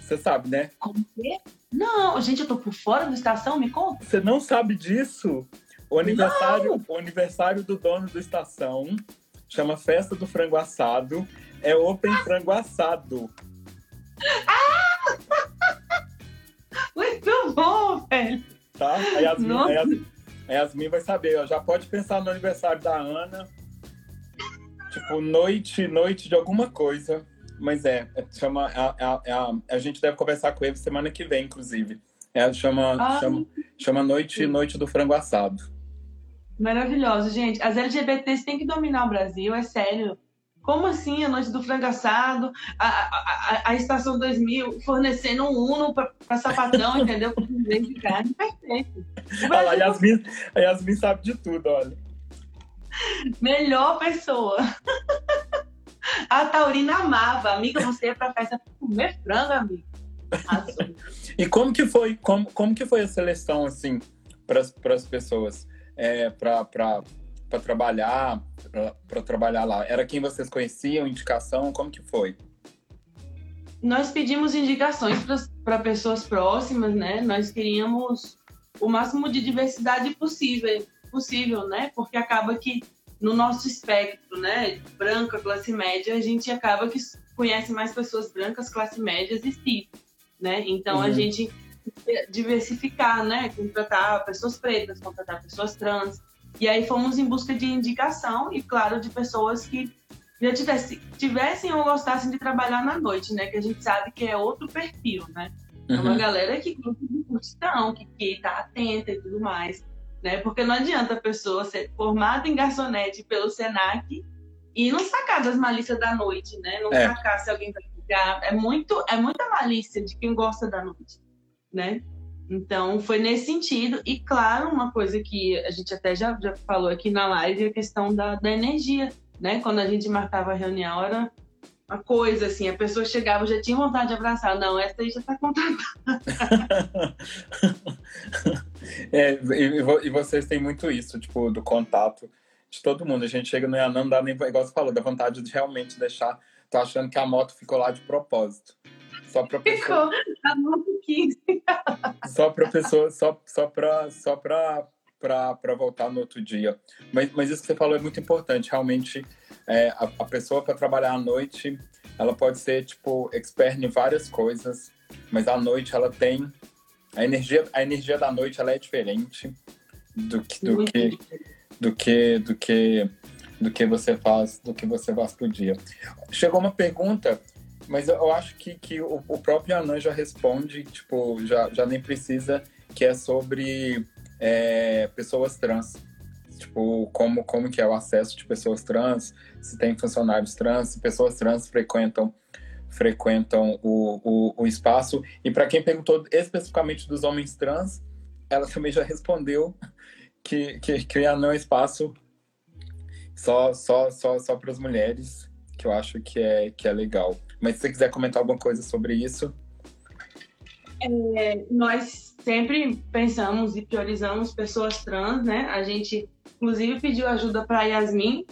Você sabe, né? Como que? Não, gente, eu tô por fora do Estação, me conta. Você não sabe disso? O aniversário, o aniversário do dono do Estação chama Festa do Frango Assado. É Open Frango Assado. Ah! Muito bom, velho. Tá? A Yasmin, a Yasmin, a Yasmin vai saber. Ó, já pode pensar no aniversário da Ana. Tipo, noite, noite de alguma coisa. Mas é, é chama, a, a, a, a, gente deve conversar com ele semana que vem, inclusive. É, chama, chama, chama Noite, Noite do Frango Assado. Maravilhoso, gente. As LGBTs têm que dominar o Brasil, é sério. Como assim a Noite do Frango Assado, a, a, a, Estação 2000 fornecendo um Uno para sapatão, entendeu? Com de carne, perfeito. Olha lá, a Yasmin, a Yasmin sabe de tudo, olha. Melhor pessoa. A Taurina amava. Amiga, você ia pra festa comer frango, amigo. e como que foi? Como, como que foi a seleção, assim, para as pessoas? É, para trabalhar para trabalhar lá? Era quem vocês conheciam, indicação? Como que foi? Nós pedimos indicações para pessoas próximas, né? Nós queríamos o máximo de diversidade possível, possível, né? Porque acaba que no nosso espectro, né, branca, classe média, a gente acaba que conhece mais pessoas brancas, classe médias e cis, né? Então uhum. a gente diversificar, né, contratar pessoas pretas, contratar pessoas trans. E aí fomos em busca de indicação e, claro, de pessoas que já tivesse, tivessem ou gostassem de trabalhar na noite, né? Que a gente sabe que é outro perfil, né? É uma uhum. galera que curtição, que, que tá atenta e tudo mais né? Porque não adianta a pessoa ser formada em garçonete pelo Senac e não sacar das malícias da noite, né? Não é. sacar se alguém vai ficar. É muito, é muita malícia de quem gosta da noite, né? Então, foi nesse sentido. E, claro, uma coisa que a gente até já, já falou aqui na live é a questão da, da energia, né? Quando a gente marcava a reunião, era uma coisa assim, a pessoa chegava, já tinha vontade de abraçar. Não, essa aí já está contratada. é, e, e, vocês têm muito isso, tipo, do contato de todo mundo. A gente chega no não dá nem, igual você falou, da vontade de realmente deixar. Tô achando que a moto ficou lá de propósito. Só pra pessoa. Ficou, a moto 15. só pra pessoa, só, só pra. Só pra para voltar no outro dia. Mas, mas isso que você falou é muito importante. Realmente, é, a, a, pessoa para trabalhar à noite, ela pode ser, tipo, expert em várias coisas, mas à noite ela tem... A energia, a energia da noite, ela é diferente do que... Do que, do que, do que do que você faz do que você faz pro dia. Chegou uma pergunta, mas eu acho que, que o, o próprio Anan já responde, tipo, já, já nem precisa, que é sobre é, pessoas trans. Tipo, como, como que é o acesso de pessoas trans, se tem funcionários trans, se pessoas trans frequentam frequentam o, o, o espaço. E para quem perguntou especificamente dos homens trans, ela também já respondeu que, que, que não é espaço só, só, só, só para as mulheres, que eu acho que é, que é legal. Mas se você quiser comentar alguma coisa sobre isso. É, nós sempre pensamos e priorizamos pessoas trans, né? A gente, inclusive, pediu ajuda para Yasmin,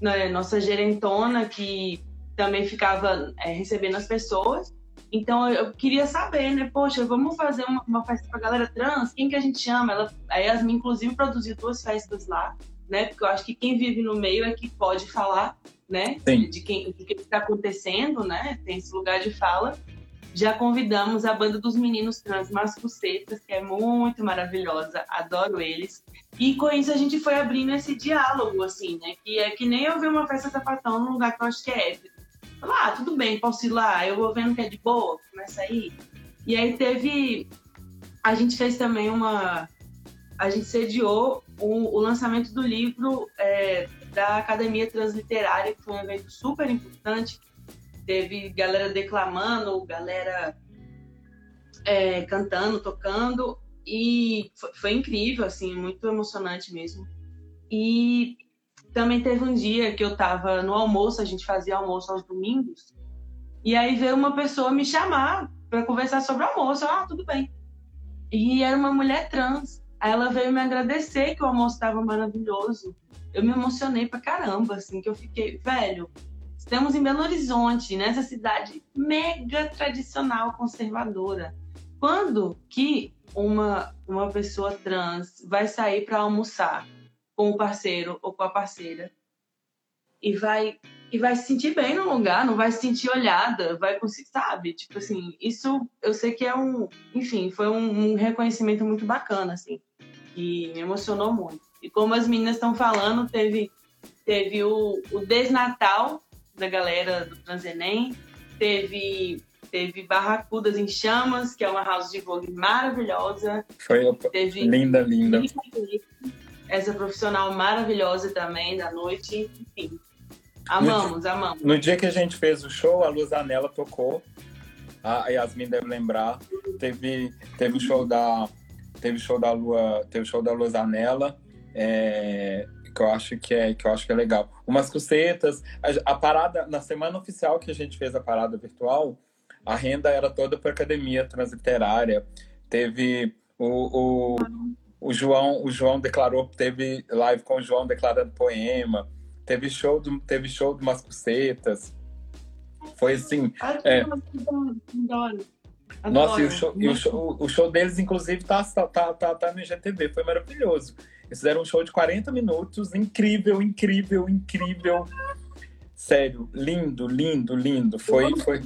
né, nossa gerentona, que também ficava é, recebendo as pessoas. Então eu queria saber, né? Poxa, vamos fazer uma, uma festa para galera trans? Quem que a gente chama? Ela, a Yasmin, inclusive, produziu duas festas lá, né? Porque eu acho que quem vive no meio é que pode falar, né? Sim. De quem, do que está acontecendo, né? Tem esse lugar de fala. Já convidamos a banda dos meninos trans Mascucetas, que é muito maravilhosa, adoro eles. E com isso a gente foi abrindo esse diálogo, assim, né? Que é que nem eu ver uma festa sapatão num lugar que eu acho que é hétero. Ah, tudo bem, posso ir lá, eu vou vendo que é de boa, começa aí. E aí teve. A gente fez também uma. A gente sediou o, o lançamento do livro é, da Academia Transliterária, que foi um evento super importante, teve galera declamando, galera é, cantando, tocando, e foi, foi, incrível, assim, muito emocionante mesmo. E também teve um dia que eu estava no almoço, a gente fazia almoço aos domingos, e aí veio uma pessoa me chamar para conversar sobre o almoço. Eu, ah, tudo bem. E era uma mulher trans. Aí ela veio me agradecer que o almoço estava maravilhoso. Eu me emocionei pra caramba, assim, que eu fiquei, velho, Estamos em Belo Horizonte, nessa cidade mega tradicional conservadora. Quando que uma, uma pessoa trans vai sair para almoçar com o parceiro ou com a parceira e vai e vai se sentir bem no lugar, não vai se sentir olhada, vai conseguir, sabe? Tipo assim, isso eu sei que é um, enfim, foi um, um reconhecimento muito bacana, assim, que me emocionou muito. E como as meninas estão falando, teve teve o, o Desnatal, da galera do Transenem. Teve, teve Barracudas em Chamas, que é uma house de vogue maravilhosa. Foi teve linda, linda. Essa profissional maravilhosa também da noite. Enfim, amamos, no, amamos. No dia que a gente fez o show, a Luzanela tocou. A Yasmin deve lembrar. Teve, teve o show da teve show da Lua, teve show da Luzanela. É, que eu acho que é que eu acho que é legal. Umas cucetas, a, a, parada na semana oficial que a gente fez a parada virtual, a renda era toda para academia transliterária. Teve o, o, o João, o João declarou, teve live com o João declarando poema. Teve show do, teve show de umas cucetas. Foi assim. É... Nossa, e o show, e o show, o show deles, inclusive, tá, tá, tá, tá no IGTV, foi maravilhoso. Eles fizeram um show de 40 minutos, incrível, incrível, incrível. Sério, lindo, lindo, lindo. Foi. foi...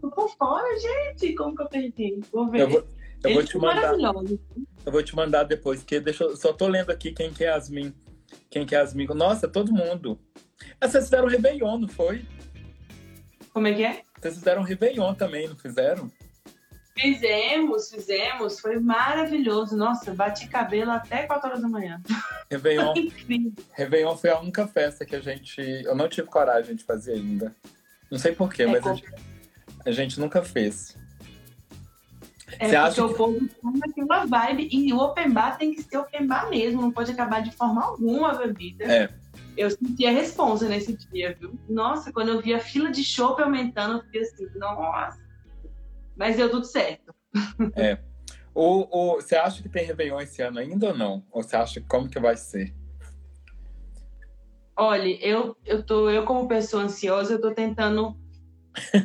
Tô fora, gente. Como que eu perdi? Vou ver. Eu vou, eu vou te mandar. Eu vou te mandar depois, que deixa eu, só tô lendo aqui quem que é Asmin. Quem que é Asmin? Nossa, todo mundo. Ah, vocês fizeram Réveillon, não foi? Como é que é? Vocês fizeram Réveillon também, não fizeram? Fizemos, fizemos, foi maravilhoso. Nossa, bati cabelo até 4 horas da manhã. Réveillon, Réveillon foi a única festa que a gente. Eu não tive coragem de fazer ainda. Não sei porquê, é mas a gente, a gente, nunca fez. É Você acha que o povo tem uma vibe e o open bar tem que ser open bar mesmo, não pode acabar de forma alguma a bebida. É. Eu senti a responsa nesse dia, viu? Nossa, quando eu vi a fila de chopp aumentando, eu fiquei assim, nossa mas deu tudo certo. É. O, o, você acha que tem Réveillon esse ano ainda ou não? Ou você acha como que vai ser? Olha, eu, eu, tô, eu como pessoa ansiosa, eu tô tentando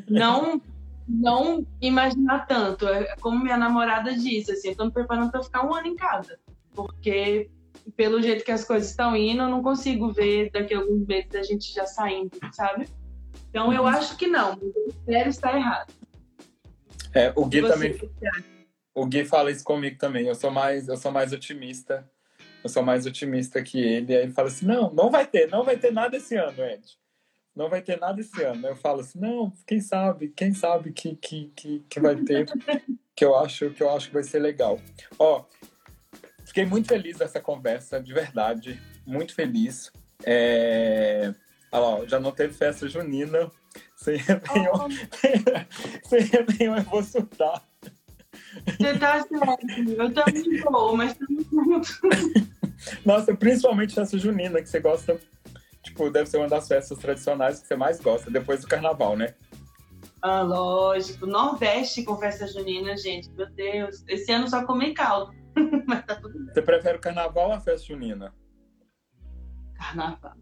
não, não imaginar tanto. É como minha namorada disse, assim, eu tô me preparando para ficar um ano em casa. Porque pelo jeito que as coisas estão indo, eu não consigo ver daqui a alguns meses a gente já saindo, sabe? Então eu uhum. acho que não, eu espero estar errado. É, o Gui também. O Gui fala isso comigo também. Eu sou mais, eu sou mais otimista. Eu sou mais otimista que ele. Aí ele fala assim: não, não vai ter, não vai ter nada esse ano, Ed. Não vai ter nada esse ano. Eu falo assim, não, quem sabe, quem sabe que, que, que, que vai ter, que eu acho que eu acho que vai ser legal. Ó, fiquei muito feliz dessa conversa, de verdade, muito feliz. É... Ó, já não teve festa junina, sem Réveillon, oh. sem Réveillon eu vou surtar. Você tá certo, eu também vou, mas estamos juntos. Nossa, principalmente essa junina, que você gosta, tipo, deve ser uma das festas tradicionais que você mais gosta, depois do carnaval, né? Ah, lógico. Nordeste com festa junina, gente, meu Deus. Esse ano só comi caldo, mas tá tudo bem. Você prefere o carnaval ou a festa junina? Carnaval.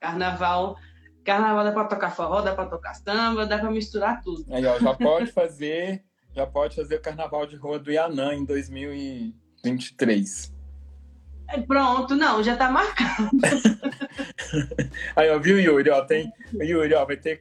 Carnaval Carnaval dá pra tocar forró, dá pra tocar samba, dá pra misturar tudo. Aí, ó, já pode fazer, já pode fazer o carnaval de rua do Yanã em 2023. É, pronto, não, já tá marcado. Aí, ó, viu, Yuri, ó, tem. Yuri, ó, vai ter.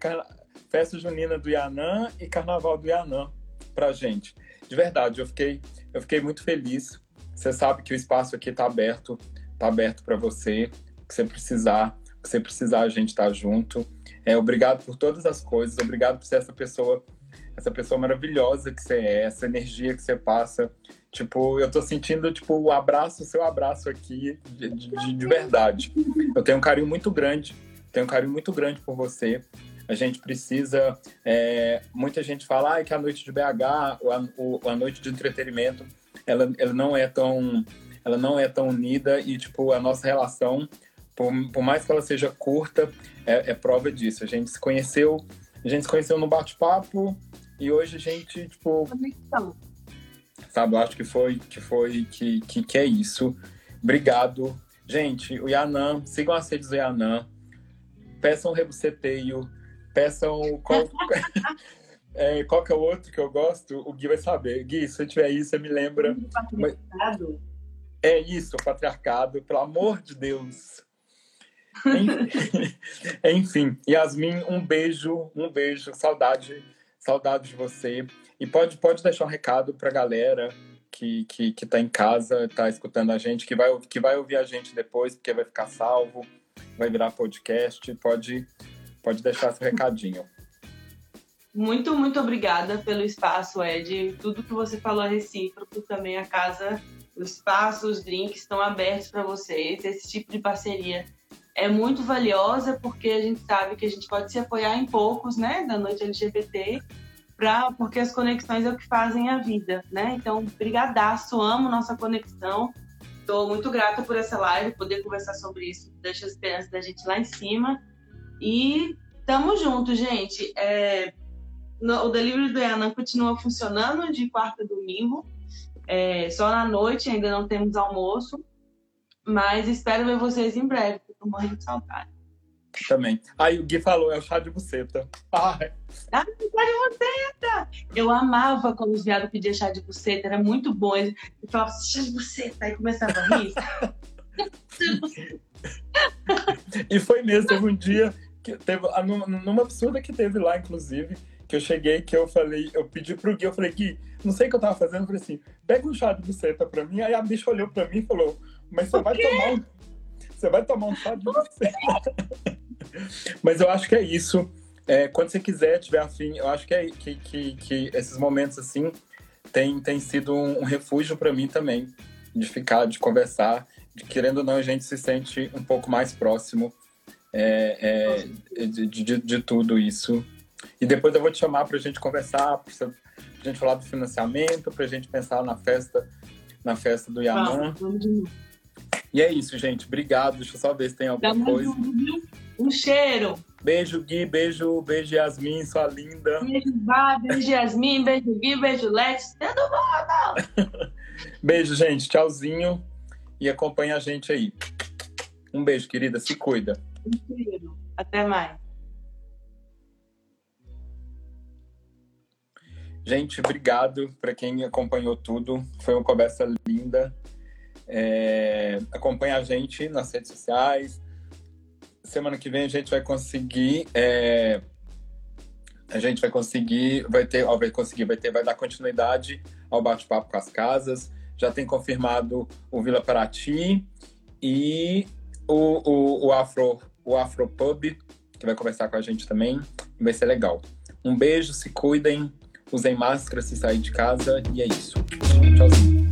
festa junina do Yanã e carnaval do Yanã pra gente. De verdade, eu fiquei, eu fiquei muito feliz. Você sabe que o espaço aqui está aberto, está aberto para você, que você precisar, você precisar a gente tá junto. É, obrigado por todas as coisas, obrigado por ser essa pessoa, essa pessoa maravilhosa que você é, essa energia que você passa. Tipo, eu tô sentindo, tipo, o abraço, o seu abraço aqui, de, de, de verdade. Eu tenho um carinho muito grande, tenho um carinho muito grande por você. A gente precisa. É, muita gente fala ah, que a noite de BH, a, a noite de entretenimento, ela, ela não é tão. Ela não é tão unida e, tipo, a nossa relação, por, por mais que ela seja curta, é, é prova disso. A gente se conheceu, a gente se conheceu no bate-papo e hoje a gente, tipo. Conexão. Sabe, eu acho que foi que foi que, que, que é isso. Obrigado. Gente, o Yanã, sigam as redes do Yanã, peçam rebuceteio, Peçam qual, é, qual que é o outro que eu gosto, o Gui vai saber. Gui, se tiver isso, você me lembra. Patriarcado? É isso, o patriarcado, pelo amor de Deus. Enfim, Yasmin, um beijo, um beijo, saudade, saudade de você. E pode, pode deixar um recado pra galera que, que, que tá em casa, tá escutando a gente, que vai, que vai ouvir a gente depois, porque vai ficar salvo, vai virar podcast. Pode Pode deixar seu recadinho. Muito, muito obrigada pelo espaço, Ed. Tudo que você falou é recíproco. Também a casa, o espaço, os drinks estão abertos para vocês. Esse tipo de parceria é muito valiosa porque a gente sabe que a gente pode se apoiar em poucos, né, da noite LGBT, pra, porque as conexões é o que fazem a vida, né? Então, brigadaço, amo nossa conexão. Estou muito grata por essa live, poder conversar sobre isso, deixa a esperança da gente lá em cima. E tamo junto, gente. É, no, o delivery do Yanam continua funcionando de quarta a domingo. É, só na noite, ainda não temos almoço. Mas espero ver vocês em breve, tô morrendo de saudade. Também. Aí o Gui falou, é o chá de buceta. Ai. Ah, chá de buceta! Eu amava quando os viados pediam chá de buceta, era muito bom. Ele falava chá de buceta, aí começava a rir. e foi mesmo, teve um dia que teve, numa absurda que teve lá, inclusive, que eu cheguei, que eu falei, eu pedi pro Gui, eu falei, Gui, não sei o que eu tava fazendo, eu falei assim, pega um chá de buceta pra mim, aí a bicha olhou pra mim e falou, mas você vai tomar um. Você vai tomar um chá de buceta. mas eu acho que é isso. É, quando você quiser, tiver afim, eu acho que, é, que, que, que esses momentos assim tem, tem sido um, um refúgio para mim também, de ficar, de conversar, de querendo ou não, a gente se sente um pouco mais próximo é, é, de, de, de, tudo isso. E depois eu vou te chamar para a gente conversar, para a gente falar do financiamento, para a gente pensar na festa, na festa do Yaman. Ah, e é isso, gente. Obrigado. Deixa eu só ver se tem alguma coisa. Um cheiro. Beijo, Gui. Beijo, beijo, Yasmin, sua linda. Beijo, Bá. Beijo, Yasmin. Beijo, Gui. Beijo, Letes. Todo mundo! beijo, gente. Tchauzinho. E acompanha a gente aí. Um beijo, querida. Se cuida. Até mais. Gente, obrigado para quem acompanhou tudo. Foi uma conversa linda. É, acompanha a gente nas redes sociais. Semana que vem a gente vai conseguir. É, a gente vai conseguir, vai ter, ó, vai conseguir, vai ter, vai dar continuidade ao bate-papo com as casas. Já tem confirmado o Vila Paraty e o, o, o Afro o Afropub, que vai conversar com a gente também. Vai ser legal. Um beijo, se cuidem, usem máscara se sair de casa e é isso. Tchauzinho.